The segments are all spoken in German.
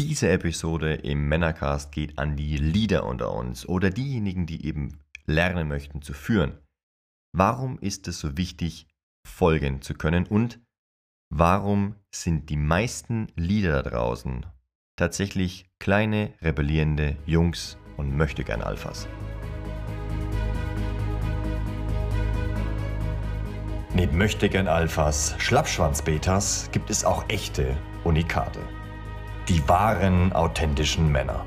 Diese Episode im Männercast geht an die Leader unter uns oder diejenigen, die eben lernen möchten zu führen. Warum ist es so wichtig, folgen zu können und warum sind die meisten Leader da draußen tatsächlich kleine, rebellierende Jungs und möchtegern Alphas? Neben möchtegern Alphas, Schlappschwanz-Betas gibt es auch echte Unikate. Die wahren, authentischen Männer.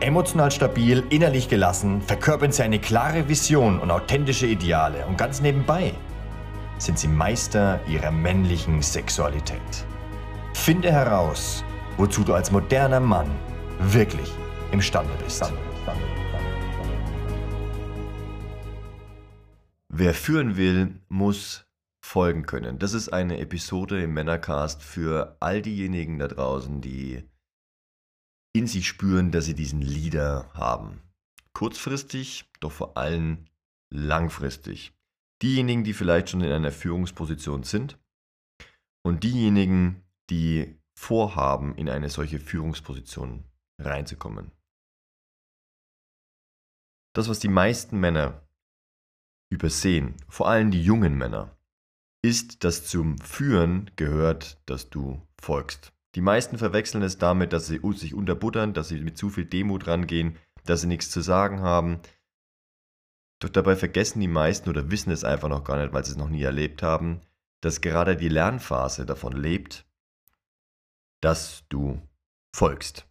Emotional stabil, innerlich gelassen, verkörpern sie eine klare Vision und authentische Ideale und ganz nebenbei sind sie Meister ihrer männlichen Sexualität. Finde heraus, wozu du als moderner Mann wirklich imstande bist. Wer führen will, muss folgen können. Das ist eine Episode im Männercast für all diejenigen da draußen, die in sich spüren, dass sie diesen Leader haben. Kurzfristig, doch vor allem langfristig. Diejenigen, die vielleicht schon in einer Führungsposition sind und diejenigen, die vorhaben, in eine solche Führungsposition reinzukommen. Das, was die meisten Männer übersehen, vor allem die jungen Männer, ist, dass zum Führen gehört, dass du folgst. Die meisten verwechseln es damit, dass sie sich unterbuttern, dass sie mit zu viel Demut rangehen, dass sie nichts zu sagen haben. Doch dabei vergessen die meisten oder wissen es einfach noch gar nicht, weil sie es noch nie erlebt haben, dass gerade die Lernphase davon lebt, dass du folgst.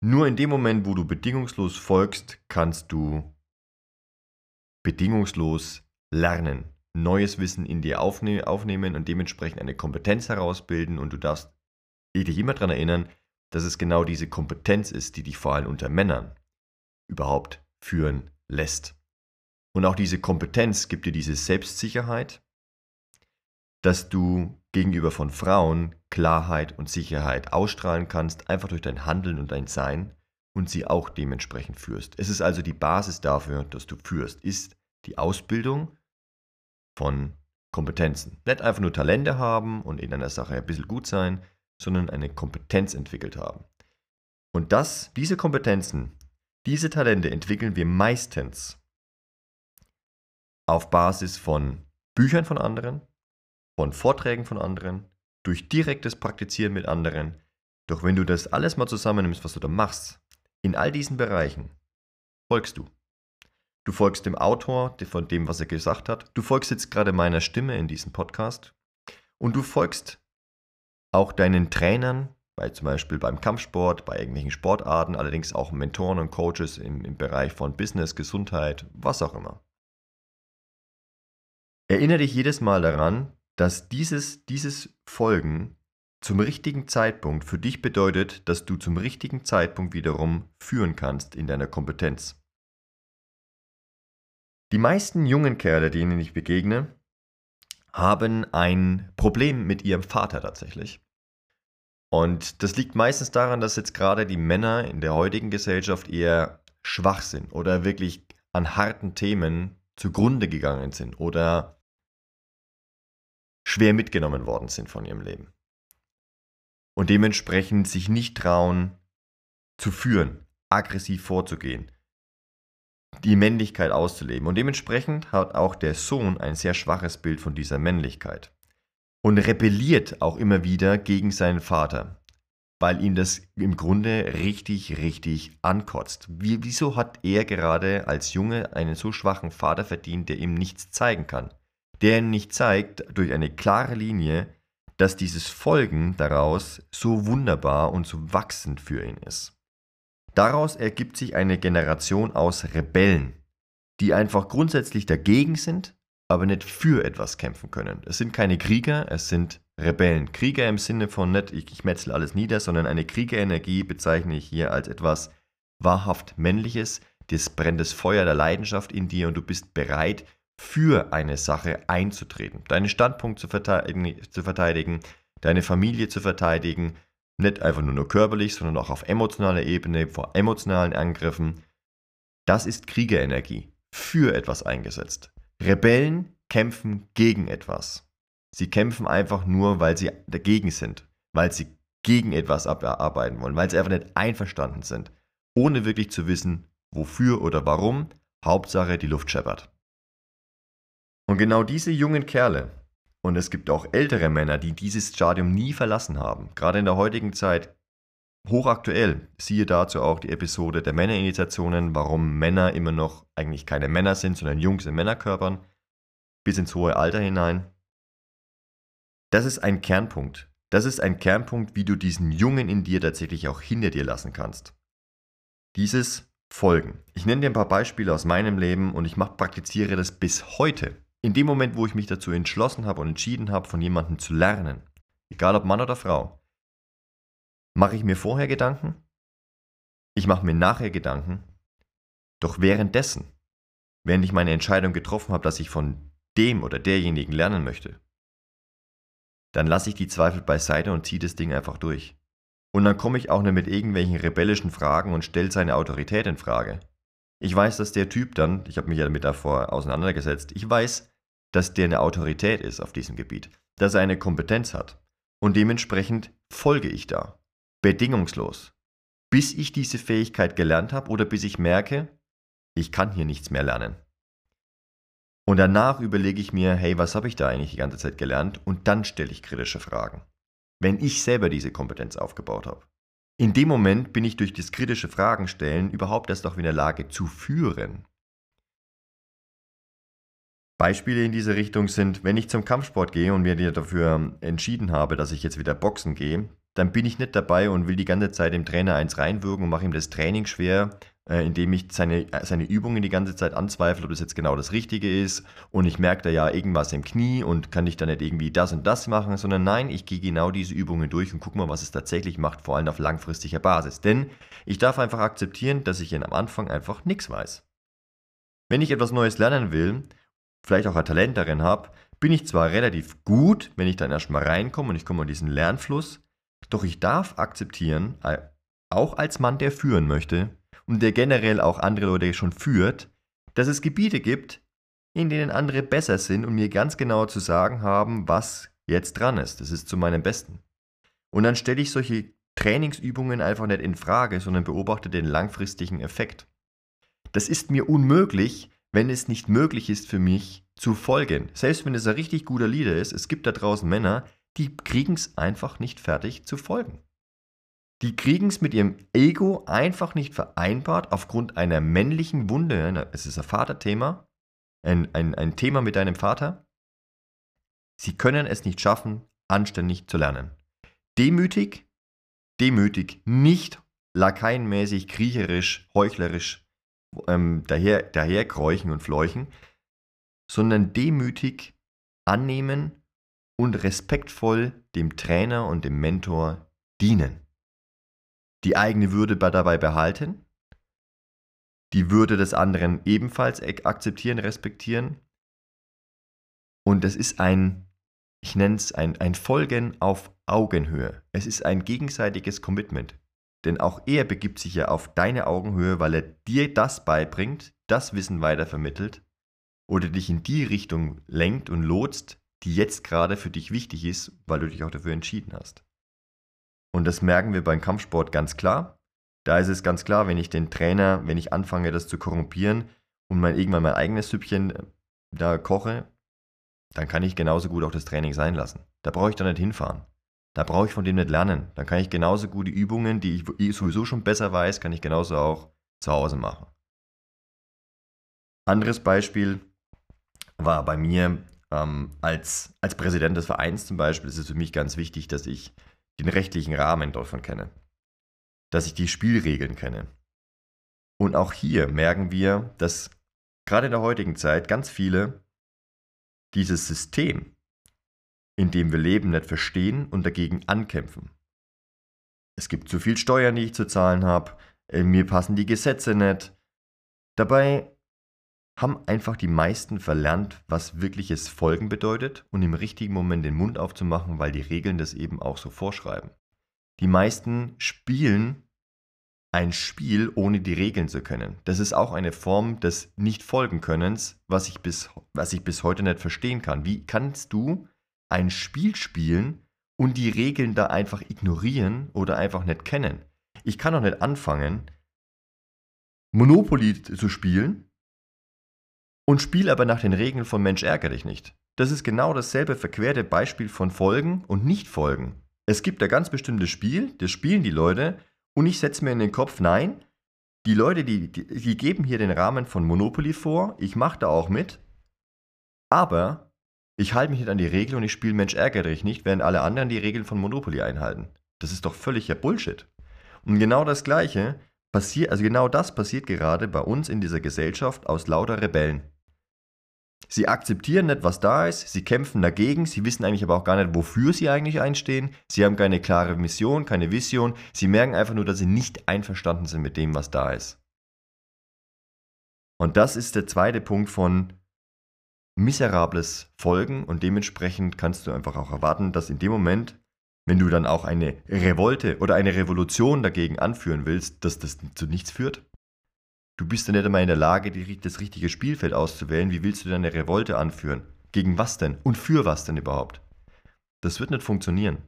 Nur in dem Moment, wo du bedingungslos folgst, kannst du bedingungslos lernen neues Wissen in dir aufne aufnehmen und dementsprechend eine Kompetenz herausbilden und du darfst dich immer daran erinnern, dass es genau diese Kompetenz ist, die dich vor allem unter Männern überhaupt führen lässt. Und auch diese Kompetenz gibt dir diese Selbstsicherheit, dass du gegenüber von Frauen Klarheit und Sicherheit ausstrahlen kannst, einfach durch dein Handeln und dein Sein und sie auch dementsprechend führst. Es ist also die Basis dafür, dass du führst, ist die Ausbildung von Kompetenzen. Nicht einfach nur Talente haben und in einer Sache ein bisschen gut sein, sondern eine Kompetenz entwickelt haben. Und das, diese Kompetenzen, diese Talente entwickeln wir meistens auf Basis von Büchern von anderen, von Vorträgen von anderen, durch direktes Praktizieren mit anderen. Doch wenn du das alles mal zusammennimmst, was du da machst, in all diesen Bereichen, folgst du. Du folgst dem Autor von dem, was er gesagt hat. Du folgst jetzt gerade meiner Stimme in diesem Podcast. Und du folgst auch deinen Trainern, bei zum Beispiel beim Kampfsport, bei irgendwelchen Sportarten, allerdings auch Mentoren und Coaches im, im Bereich von Business, Gesundheit, was auch immer. Erinnere dich jedes Mal daran, dass dieses, dieses Folgen zum richtigen Zeitpunkt für dich bedeutet, dass du zum richtigen Zeitpunkt wiederum führen kannst in deiner Kompetenz. Die meisten jungen Kerle, denen ich begegne, haben ein Problem mit ihrem Vater tatsächlich. Und das liegt meistens daran, dass jetzt gerade die Männer in der heutigen Gesellschaft eher schwach sind oder wirklich an harten Themen zugrunde gegangen sind oder schwer mitgenommen worden sind von ihrem Leben. Und dementsprechend sich nicht trauen zu führen, aggressiv vorzugehen, die Männlichkeit auszuleben. Und dementsprechend hat auch der Sohn ein sehr schwaches Bild von dieser Männlichkeit. Und rebelliert auch immer wieder gegen seinen Vater, weil ihn das im Grunde richtig, richtig ankotzt. Wie, wieso hat er gerade als Junge einen so schwachen Vater verdient, der ihm nichts zeigen kann? Der ihm nicht zeigt, durch eine klare Linie, dass dieses Folgen daraus so wunderbar und so wachsend für ihn ist. Daraus ergibt sich eine Generation aus Rebellen, die einfach grundsätzlich dagegen sind, aber nicht für etwas kämpfen können. Es sind keine Krieger, es sind Rebellen. Krieger im Sinne von nicht, ich, ich metzel alles nieder, sondern eine Kriegerenergie bezeichne ich hier als etwas wahrhaft Männliches. Das brennt das Feuer der Leidenschaft in dir und du bist bereit, für eine Sache einzutreten, deinen Standpunkt zu verteidigen, zu verteidigen deine Familie zu verteidigen, nicht einfach nur, nur körperlich, sondern auch auf emotionaler Ebene, vor emotionalen Angriffen. Das ist Kriegerenergie, für etwas eingesetzt. Rebellen kämpfen gegen etwas. Sie kämpfen einfach nur, weil sie dagegen sind, weil sie gegen etwas abarbeiten wollen, weil sie einfach nicht einverstanden sind, ohne wirklich zu wissen, wofür oder warum. Hauptsache, die Luft scheppert. Und genau diese jungen Kerle, und es gibt auch ältere Männer, die dieses Stadium nie verlassen haben, gerade in der heutigen Zeit hochaktuell, siehe dazu auch die Episode der Männerinitiationen, warum Männer immer noch eigentlich keine Männer sind, sondern Jungs in Männerkörpern, bis ins hohe Alter hinein. Das ist ein Kernpunkt. Das ist ein Kernpunkt, wie du diesen Jungen in dir tatsächlich auch hinter dir lassen kannst. Dieses Folgen. Ich nenne dir ein paar Beispiele aus meinem Leben und ich mach, praktiziere das bis heute. In dem Moment, wo ich mich dazu entschlossen habe und entschieden habe, von jemandem zu lernen, egal ob Mann oder Frau, mache ich mir vorher Gedanken, ich mache mir nachher Gedanken, doch währenddessen, während ich meine Entscheidung getroffen habe, dass ich von dem oder derjenigen lernen möchte, dann lasse ich die Zweifel beiseite und ziehe das Ding einfach durch. Und dann komme ich auch nicht mit irgendwelchen rebellischen Fragen und stelle seine Autorität in Frage. Ich weiß, dass der Typ dann, ich habe mich ja damit davor auseinandergesetzt, ich weiß, dass der eine Autorität ist auf diesem Gebiet, dass er eine Kompetenz hat. Und dementsprechend folge ich da. Bedingungslos. Bis ich diese Fähigkeit gelernt habe oder bis ich merke, ich kann hier nichts mehr lernen. Und danach überlege ich mir, hey, was habe ich da eigentlich die ganze Zeit gelernt? Und dann stelle ich kritische Fragen wenn ich selber diese Kompetenz aufgebaut habe. In dem Moment bin ich durch das kritische Fragen stellen überhaupt erst auch in der Lage zu führen. Beispiele in diese Richtung sind, wenn ich zum Kampfsport gehe und mir dafür entschieden habe, dass ich jetzt wieder boxen gehe, dann bin ich nicht dabei und will die ganze Zeit dem Trainer eins reinwirken und mache ihm das Training schwer, äh, indem ich seine, äh, seine Übungen die ganze Zeit anzweifle, ob das jetzt genau das Richtige ist und ich merke da ja irgendwas im Knie und kann ich da nicht irgendwie das und das machen, sondern nein, ich gehe genau diese Übungen durch und gucke mal, was es tatsächlich macht, vor allem auf langfristiger Basis. Denn ich darf einfach akzeptieren, dass ich am Anfang einfach nichts weiß. Wenn ich etwas Neues lernen will, vielleicht auch ein Talent darin habe, bin ich zwar relativ gut, wenn ich dann erstmal reinkomme und ich komme in diesen Lernfluss, doch ich darf akzeptieren, äh, auch als Mann, der führen möchte und der generell auch andere Leute schon führt, dass es Gebiete gibt, in denen andere besser sind und mir ganz genau zu sagen haben, was jetzt dran ist. Das ist zu meinem Besten. Und dann stelle ich solche Trainingsübungen einfach nicht in Frage, sondern beobachte den langfristigen Effekt. Das ist mir unmöglich, wenn es nicht möglich ist für mich zu folgen. Selbst wenn es ein richtig guter Leader ist, es gibt da draußen Männer, die kriegen es einfach nicht fertig zu folgen. Die kriegen es mit ihrem Ego einfach nicht vereinbart aufgrund einer männlichen Wunde. Es ist ein Vaterthema, ein, ein, ein Thema mit deinem Vater. Sie können es nicht schaffen, anständig zu lernen. Demütig, demütig, nicht lakaienmäßig, kriecherisch, heuchlerisch ähm, daher, daherkräuchen und fleuchen, sondern demütig annehmen und respektvoll dem Trainer und dem Mentor dienen. Die eigene Würde dabei behalten, die Würde des anderen ebenfalls akzeptieren, respektieren. Und es ist ein, ich nenne es ein, ein Folgen auf Augenhöhe. Es ist ein gegenseitiges Commitment. Denn auch er begibt sich ja auf deine Augenhöhe, weil er dir das beibringt, das Wissen weitervermittelt oder dich in die Richtung lenkt und lotst, die jetzt gerade für dich wichtig ist, weil du dich auch dafür entschieden hast. Und das merken wir beim Kampfsport ganz klar. Da ist es ganz klar, wenn ich den Trainer, wenn ich anfange, das zu korrumpieren und mal irgendwann mein eigenes Süppchen äh, da koche, dann kann ich genauso gut auch das Training sein lassen. Da brauche ich doch nicht hinfahren. Da brauche ich von dem nicht lernen. Dann kann ich genauso gut die Übungen, die ich sowieso schon besser weiß, kann ich genauso auch zu Hause machen. Anderes Beispiel war bei mir ähm, als, als Präsident des Vereins zum Beispiel ist es für mich ganz wichtig, dass ich den rechtlichen Rahmen davon kenne, dass ich die Spielregeln kenne. Und auch hier merken wir, dass gerade in der heutigen Zeit ganz viele dieses System, in dem wir leben, nicht verstehen und dagegen ankämpfen. Es gibt zu viel Steuern, die ich zu zahlen habe, äh, mir passen die Gesetze nicht. Dabei haben einfach die meisten verlernt, was wirkliches Folgen bedeutet und im richtigen Moment den Mund aufzumachen, weil die Regeln das eben auch so vorschreiben. Die meisten spielen ein Spiel, ohne die Regeln zu können. Das ist auch eine Form des Nicht-Folgen-Könnens, was ich, bis, was ich bis heute nicht verstehen kann. Wie kannst du ein Spiel spielen, und die Regeln da einfach ignorieren oder einfach nicht kennen. Ich kann doch nicht anfangen, Monopoly zu spielen und spiele aber nach den Regeln von Mensch ärgere dich nicht. Das ist genau dasselbe verquerte Beispiel von Folgen und Nicht-Folgen. Es gibt ein ganz bestimmtes Spiel, das spielen die Leute und ich setze mir in den Kopf, nein, die Leute, die, die, die geben hier den Rahmen von Monopoly vor, ich mache da auch mit, aber ich halte mich nicht an die Regeln und ich spiele Mensch ärgere dich nicht, während alle anderen die Regeln von Monopoly einhalten. Das ist doch völliger Bullshit. Und genau das Gleiche passiert, also genau das passiert gerade bei uns in dieser Gesellschaft aus lauter Rebellen. Sie akzeptieren nicht, was da ist, sie kämpfen dagegen, sie wissen eigentlich aber auch gar nicht, wofür sie eigentlich einstehen, sie haben keine klare Mission, keine Vision, sie merken einfach nur, dass sie nicht einverstanden sind mit dem, was da ist. Und das ist der zweite Punkt von miserables Folgen. Und dementsprechend kannst du einfach auch erwarten, dass in dem Moment, wenn du dann auch eine Revolte oder eine Revolution dagegen anführen willst, dass das zu nichts führt. Du bist ja nicht einmal in der Lage, das richtige Spielfeld auszuwählen. Wie willst du denn eine Revolte anführen? Gegen was denn? Und für was denn überhaupt? Das wird nicht funktionieren.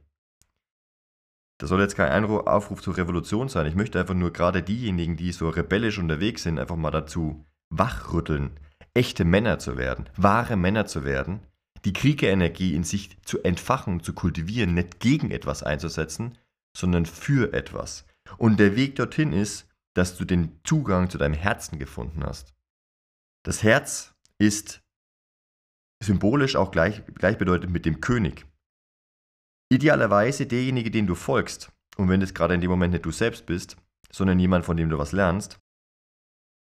Das soll jetzt kein Aufruf zur Revolution sein. Ich möchte einfach nur gerade diejenigen, die so rebellisch unterwegs sind, einfach mal dazu wachrütteln, echte Männer zu werden, wahre Männer zu werden, die Kriegerenergie in sich zu entfachen, zu kultivieren, nicht gegen etwas einzusetzen, sondern für etwas. Und der Weg dorthin ist, dass du den Zugang zu deinem Herzen gefunden hast. Das Herz ist symbolisch auch gleich, gleichbedeutend mit dem König. Idealerweise derjenige, den du folgst, und wenn es gerade in dem Moment nicht du selbst bist, sondern jemand, von dem du was lernst,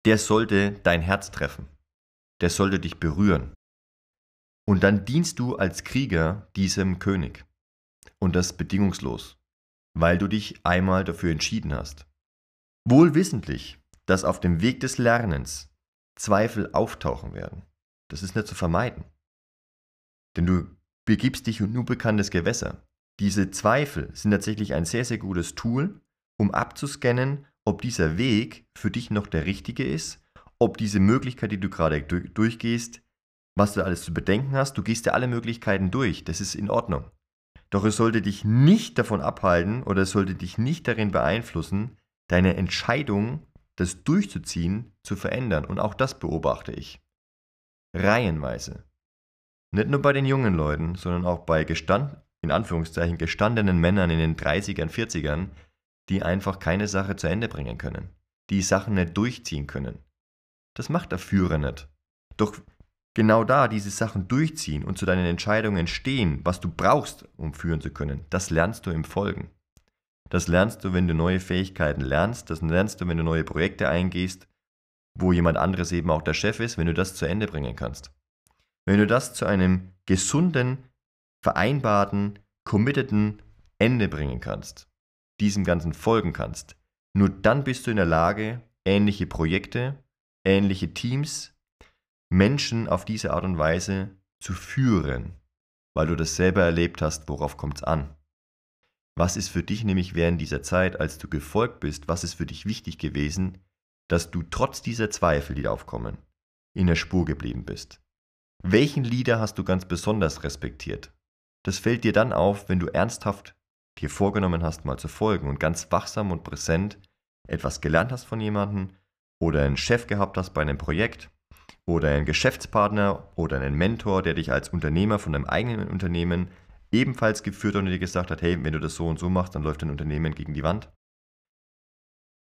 der sollte dein Herz treffen. Der sollte dich berühren. Und dann dienst du als Krieger diesem König. Und das bedingungslos, weil du dich einmal dafür entschieden hast. Wohl wissentlich, dass auf dem Weg des Lernens Zweifel auftauchen werden. Das ist nicht zu vermeiden. Denn du begibst dich in nur bekanntes Gewässer. Diese Zweifel sind tatsächlich ein sehr, sehr gutes Tool, um abzuscannen, ob dieser Weg für dich noch der richtige ist, ob diese Möglichkeit, die du gerade durchgehst, was du alles zu bedenken hast. Du gehst ja alle Möglichkeiten durch, das ist in Ordnung. Doch es sollte dich nicht davon abhalten oder es sollte dich nicht darin beeinflussen, deine Entscheidung, das durchzuziehen, zu verändern. Und auch das beobachte ich. Reihenweise. Nicht nur bei den jungen Leuten, sondern auch bei gestand, in Anführungszeichen gestandenen Männern in den 30ern, 40ern, die einfach keine Sache zu Ende bringen können, die Sachen nicht durchziehen können. Das macht der Führer nicht. Doch genau da diese Sachen durchziehen und zu deinen Entscheidungen stehen, was du brauchst, um führen zu können, das lernst du im Folgen. Das lernst du, wenn du neue Fähigkeiten lernst, das lernst du, wenn du neue Projekte eingehst, wo jemand anderes eben auch der Chef ist, wenn du das zu Ende bringen kannst. Wenn du das zu einem gesunden, vereinbarten, committeden Ende bringen kannst, diesem Ganzen folgen kannst, nur dann bist du in der Lage, ähnliche Projekte, ähnliche Teams, Menschen auf diese Art und Weise zu führen, weil du das selber erlebt hast, worauf kommt es an. Was ist für dich nämlich während dieser Zeit, als du gefolgt bist, was ist für dich wichtig gewesen, dass du trotz dieser Zweifel, die aufkommen, in der Spur geblieben bist? Welchen Leader hast du ganz besonders respektiert? Das fällt dir dann auf, wenn du ernsthaft dir vorgenommen hast, mal zu folgen und ganz wachsam und präsent etwas gelernt hast von jemandem oder einen Chef gehabt hast bei einem Projekt oder einen Geschäftspartner oder einen Mentor, der dich als Unternehmer von deinem eigenen Unternehmen ebenfalls geführt und dir gesagt hat, hey, wenn du das so und so machst, dann läuft dein Unternehmen gegen die Wand.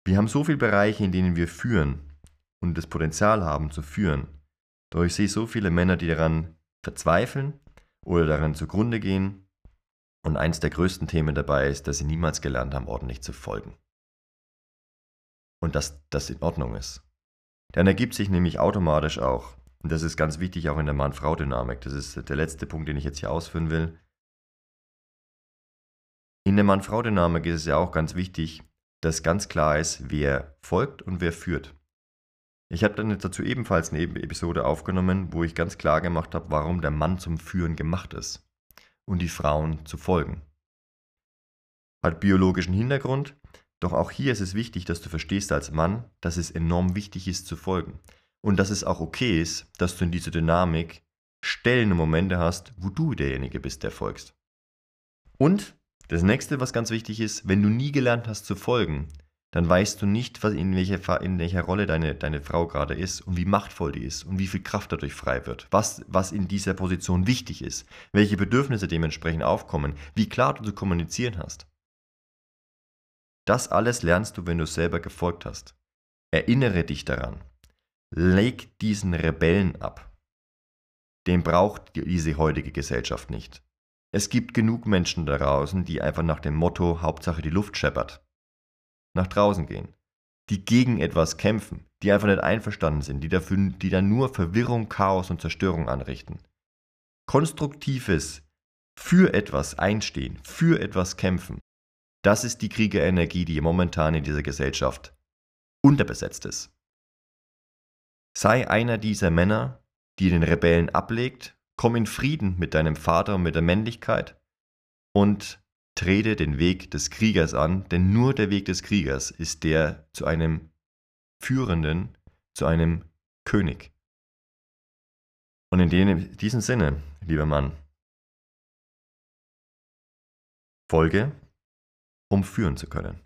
Wir haben so viele Bereiche, in denen wir führen und das Potenzial haben zu führen. Doch ich sehe so viele Männer, die daran verzweifeln oder daran zugrunde gehen. Und eins der größten Themen dabei ist, dass sie niemals gelernt haben, ordentlich zu folgen. Und dass das in Ordnung ist. Dann ergibt sich nämlich automatisch auch, und das ist ganz wichtig auch in der Mann-Frau-Dynamik, das ist der letzte Punkt, den ich jetzt hier ausführen will, in der Mann-Frau-Dynamik ist es ja auch ganz wichtig, dass ganz klar ist, wer folgt und wer führt. Ich habe dann dazu ebenfalls eine Episode aufgenommen, wo ich ganz klar gemacht habe, warum der Mann zum Führen gemacht ist und die Frauen zu folgen. Hat biologischen Hintergrund, doch auch hier ist es wichtig, dass du verstehst als Mann, dass es enorm wichtig ist zu folgen und dass es auch okay ist, dass du in dieser Dynamik Stellen und Momente hast, wo du derjenige bist, der folgst. Und das nächste, was ganz wichtig ist, wenn du nie gelernt hast zu folgen, dann weißt du nicht, was in, welcher, in welcher Rolle deine, deine Frau gerade ist und wie machtvoll die ist und wie viel Kraft dadurch frei wird, was, was in dieser Position wichtig ist, welche Bedürfnisse dementsprechend aufkommen, wie klar du zu kommunizieren hast. Das alles lernst du, wenn du selber gefolgt hast. Erinnere dich daran. Leg diesen Rebellen ab. Den braucht diese heutige Gesellschaft nicht. Es gibt genug Menschen da draußen, die einfach nach dem Motto Hauptsache die Luft scheppert nach draußen gehen, die gegen etwas kämpfen, die einfach nicht einverstanden sind, die, dafür, die dann nur Verwirrung, Chaos und Zerstörung anrichten. Konstruktives für etwas einstehen, für etwas kämpfen, das ist die Kriegerenergie, die momentan in dieser Gesellschaft unterbesetzt ist. Sei einer dieser Männer, die den Rebellen ablegt, komm in Frieden mit deinem Vater und mit der Männlichkeit und trete den Weg des Kriegers an, denn nur der Weg des Kriegers ist der zu einem Führenden, zu einem König. Und in diesem Sinne, lieber Mann, folge, um führen zu können.